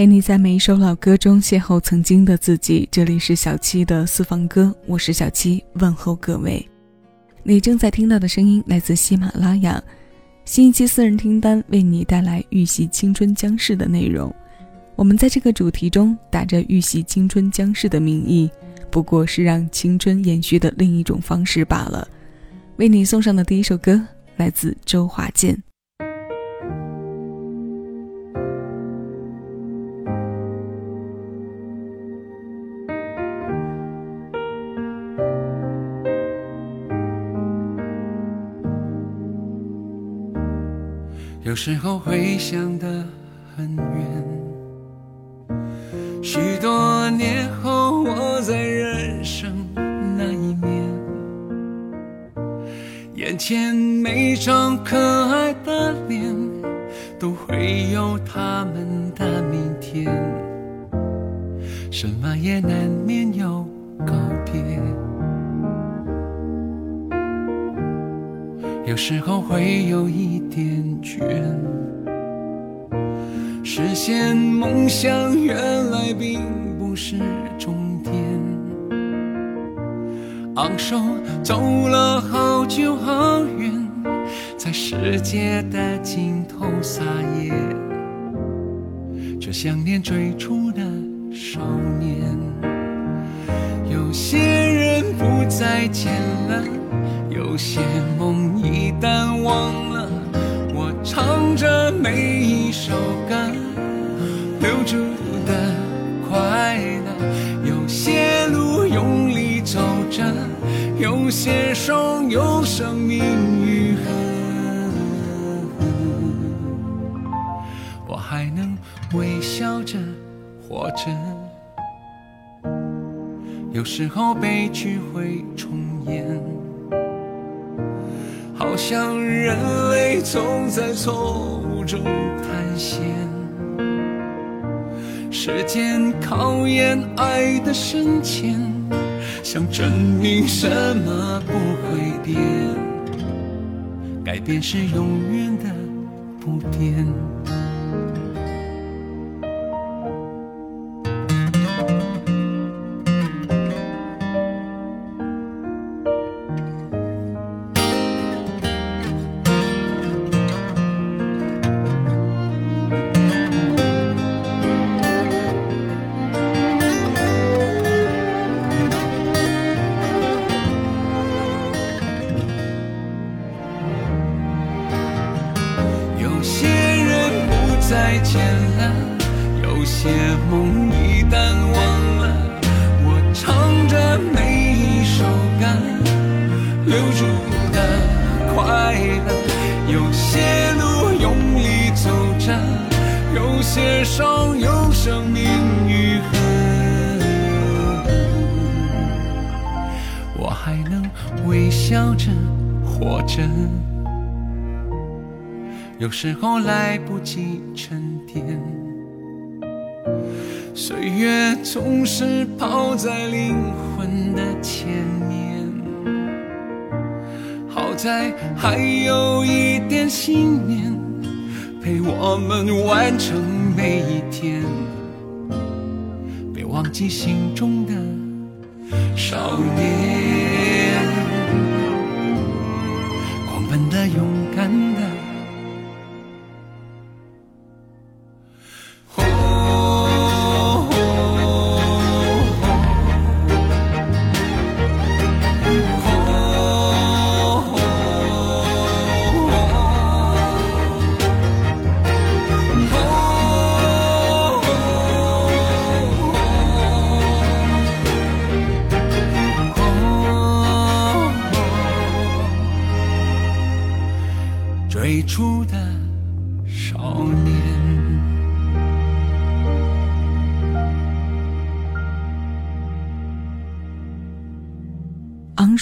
陪你在每一首老歌中邂逅曾经的自己。这里是小七的私房歌，我是小七，问候各位。你正在听到的声音来自喜马拉雅，新一期私人听单为你带来预习青春将逝的内容。我们在这个主题中打着预习青春将逝的名义，不过是让青春延续的另一种方式罢了。为你送上的第一首歌来自周华健。有时候会想得很远，许多年后我在人生那一面，眼前每张可爱的脸，都会有他们的明天，什么也难免有告别。有时候会有一点倦，实现梦想原来并不是终点。昂首走了好久好远，在世界的尽头撒野，却想念最初的少年。有些人不再见了。有些梦一旦忘了，唱着每一首歌，留住的快乐。有些路用力走着，有些伤有生命愈合。我还能微笑着活着。有时候悲剧会重演。好像人类总在错误中探险，时间考验爱的深浅，想证明什么不会变，改变是永远的不变。活着。有时候来不及沉淀，岁月总是跑在灵魂的前面。好在还有一点信念，陪我们完成。每一天，别忘记心中的少年，本的、勇敢的。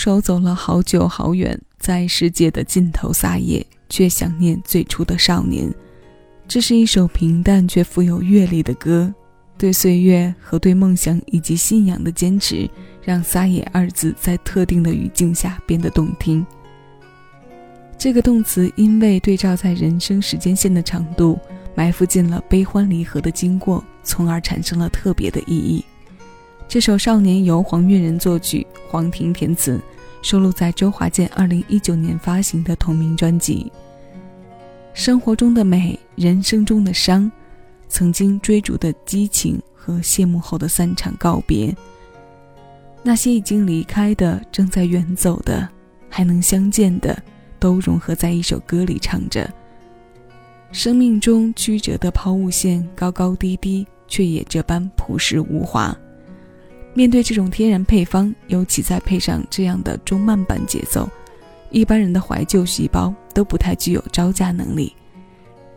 昂首走了好久好远，在世界的尽头撒野，却想念最初的少年。这是一首平淡却富有阅历的歌，对岁月和对梦想以及信仰的坚持，让“撒野”二字在特定的语境下变得动听。这个动词因为对照在人生时间线的长度，埋伏进了悲欢离合的经过。从而产生了特别的意义。这首《少年》由黄月仁作曲，黄婷填词，收录在周华健2019年发行的同名专辑。生活中的美，人生中的伤，曾经追逐的激情和谢幕后的散场告别。那些已经离开的，正在远走的，还能相见的，都融合在一首歌里唱着。生命中曲折的抛物线，高高低低，却也这般朴实无华。面对这种天然配方，尤其再配上这样的中慢板节奏，一般人的怀旧细胞都不太具有招架能力。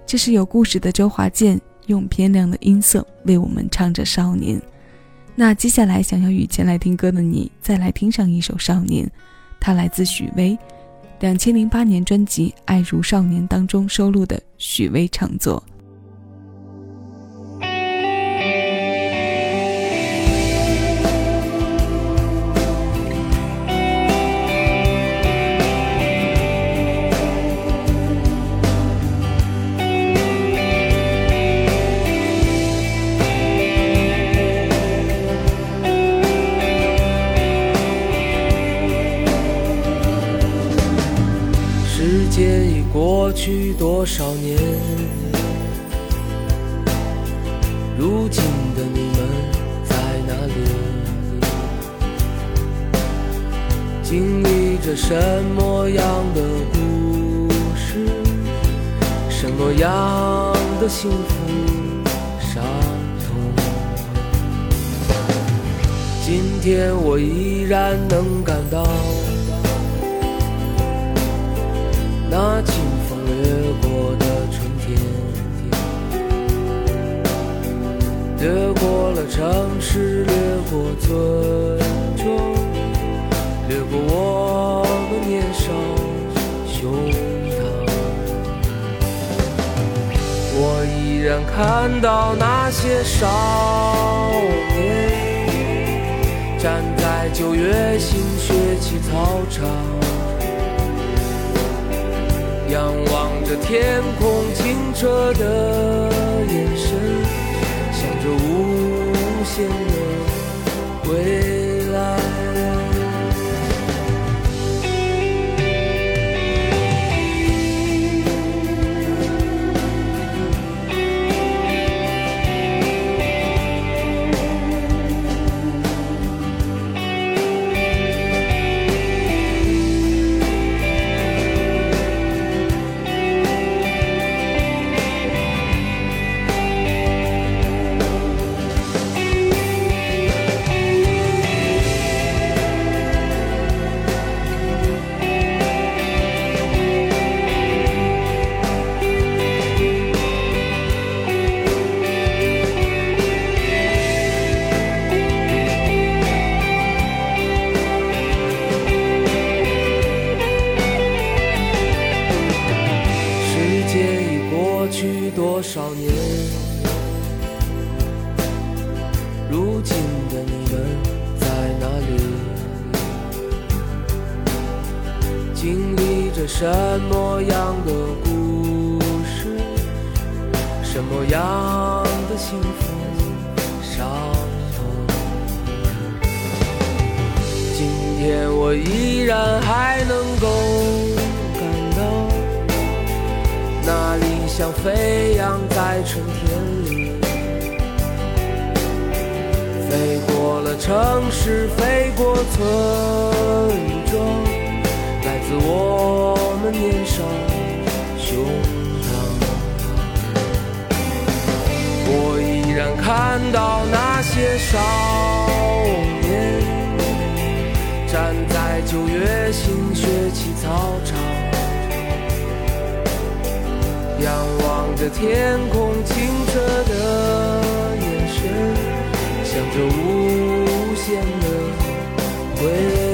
这是有故事的周华健用偏亮的音色为我们唱着《少年》。那接下来想要与前来听歌的你，再来听上一首《少年》，它来自许巍。两千零八年专辑《爱如少年》当中收录的许巍唱作。去多少年？如今的你们在哪里？经历着什么样的故事？什么样的幸福伤痛？今天我依然能感到那掠过了城市，掠过村庄，掠过我们年少胸膛。我依然看到那些少年，站在九月新学期操场。仰望着天空清澈的眼神，着无限的未来。去多少年？如今的你们在哪里？经历着什么样的故事？什么样的幸福、伤痛？今天我依然还能。像飞扬在春天里，飞过了城市，飞过村庄，来自我们。年少胸膛，我依然看到那些少年，站在九月新学期操场，仰望着天空清澈的眼神，想着无限的未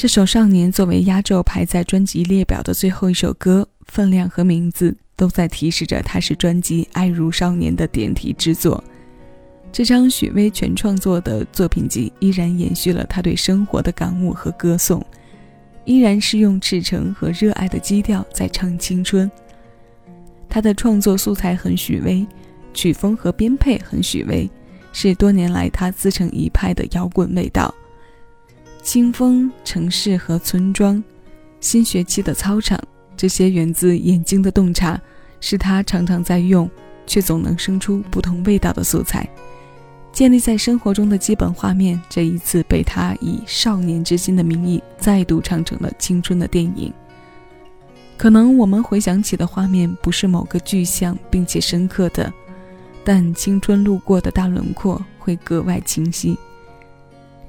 这首《少年》作为压轴排在专辑列表的最后一首歌，分量和名字都在提示着它是专辑《爱如少年》的点题之作。这张许巍全创作的作品集依然延续了他对生活的感悟和歌颂，依然是用赤诚和热爱的基调在唱青春。他的创作素材很许巍，曲风和编配很许巍，是多年来他自成一派的摇滚味道。清风、城市和村庄，新学期的操场，这些源自眼睛的洞察，是他常常在用，却总能生出不同味道的素材。建立在生活中的基本画面，这一次被他以少年之心的名义再度唱成了青春的电影。可能我们回想起的画面不是某个具象并且深刻的，但青春路过的大轮廓会格外清晰。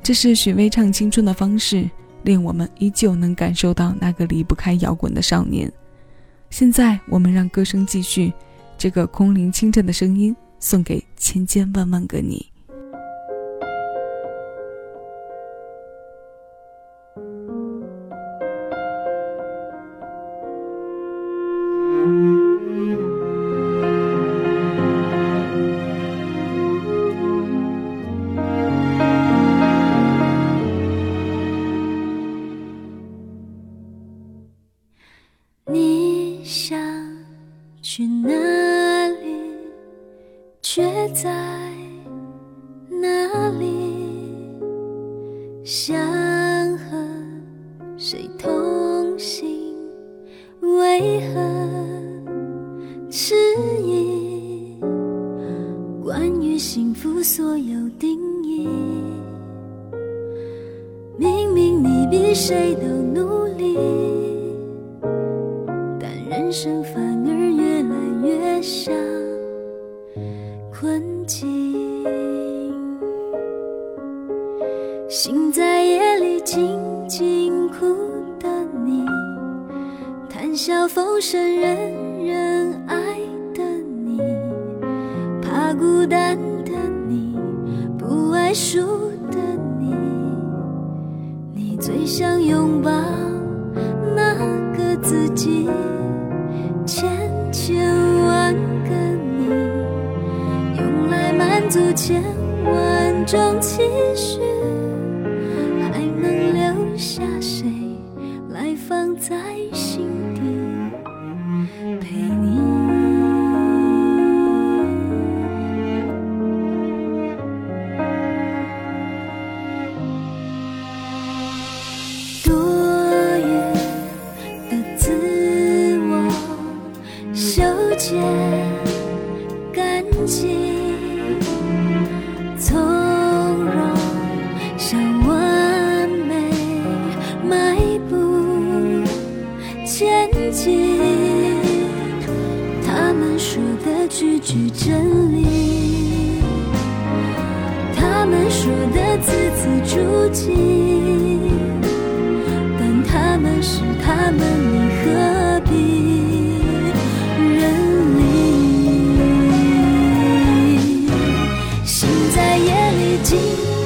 这是许巍唱青春的方式，令我们依旧能感受到那个离不开摇滚的少年。现在，我们让歌声继续，这个空灵清澈的声音，送给千千万万个你。你想去哪里却在在夜里静静哭的你，谈笑风生人人爱的你，怕孤单的你，不爱输的你，你最想拥抱那个自己，千千万个你，用来满足千万种期许。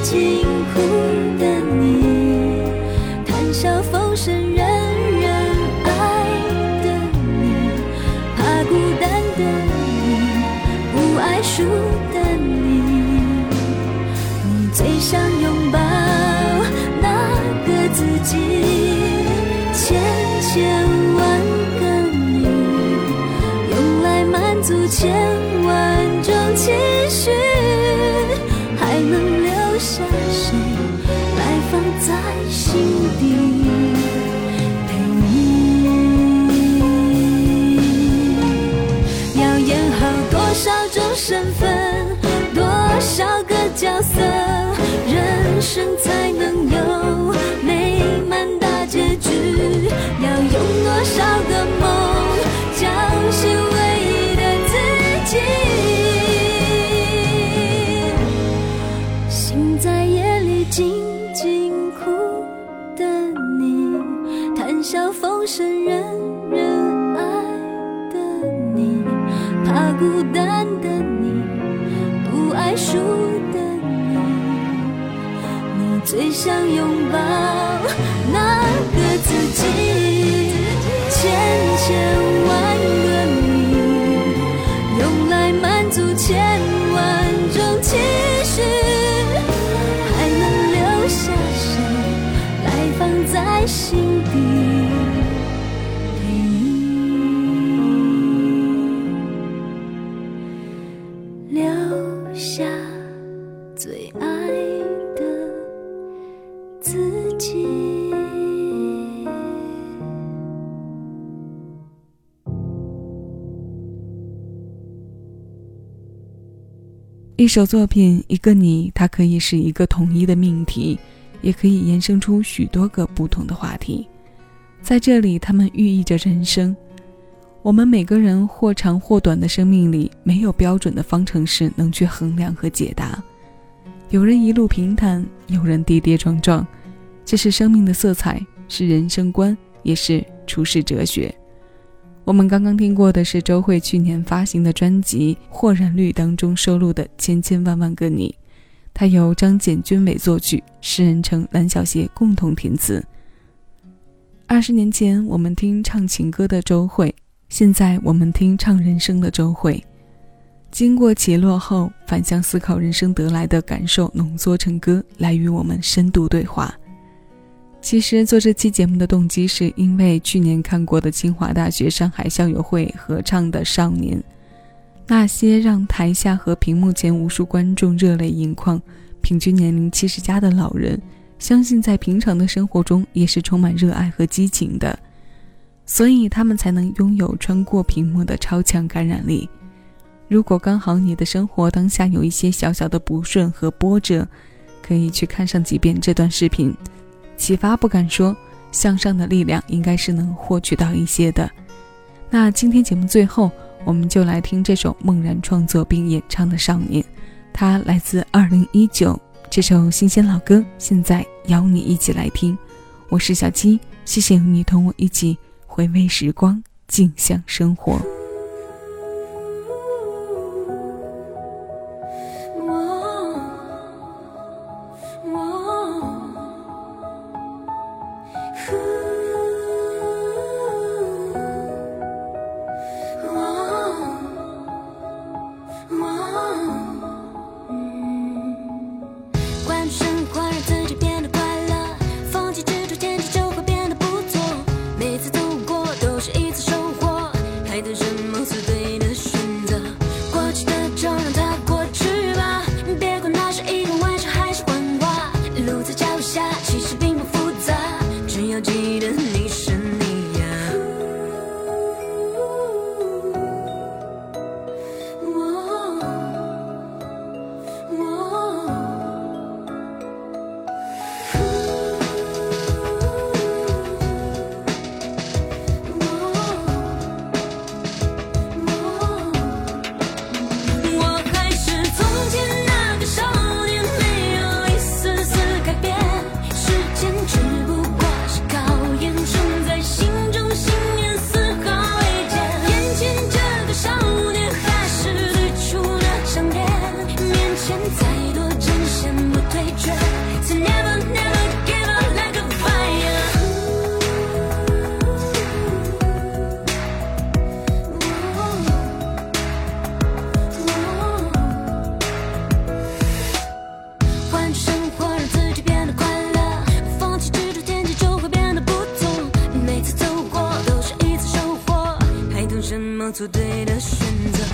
静身份多少个角色，人生才能有想拥抱。一首作品，一个你，它可以是一个统一的命题，也可以延伸出许多个不同的话题。在这里，它们寓意着人生。我们每个人或长或短的生命里，没有标准的方程式能去衡量和解答。有人一路平坦，有人跌跌撞撞，这是生命的色彩，是人生观，也是处世哲学。我们刚刚听过的是周蕙去年发行的专辑《豁然率》当中收录的《千千万万个你》，它由张简君伟作曲，诗人称蓝小邪共同填词。二十年前我们听唱情歌的周蕙，现在我们听唱人生的周蕙。经过起落后，反向思考人生得来的感受，浓缩成歌来与我们深度对话。其实做这期节目的动机，是因为去年看过的清华大学上海校友会合唱的《少年》，那些让台下和屏幕前无数观众热泪盈眶、平均年龄七十加的老人，相信在平常的生活中也是充满热爱和激情的，所以他们才能拥有穿过屏幕的超强感染力。如果刚好你的生活当下有一些小小的不顺和波折，可以去看上几遍这段视频。启发不敢说，向上的力量应该是能获取到一些的。那今天节目最后，我们就来听这首梦然创作并演唱的《少年》，它来自二零一九，这首新鲜老歌，现在邀你一起来听。我是小七，谢谢你同我一起回味时光，静享生活。的选择。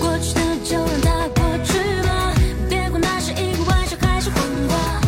过去的就让它过去吧，别管那是一个玩笑还是谎话，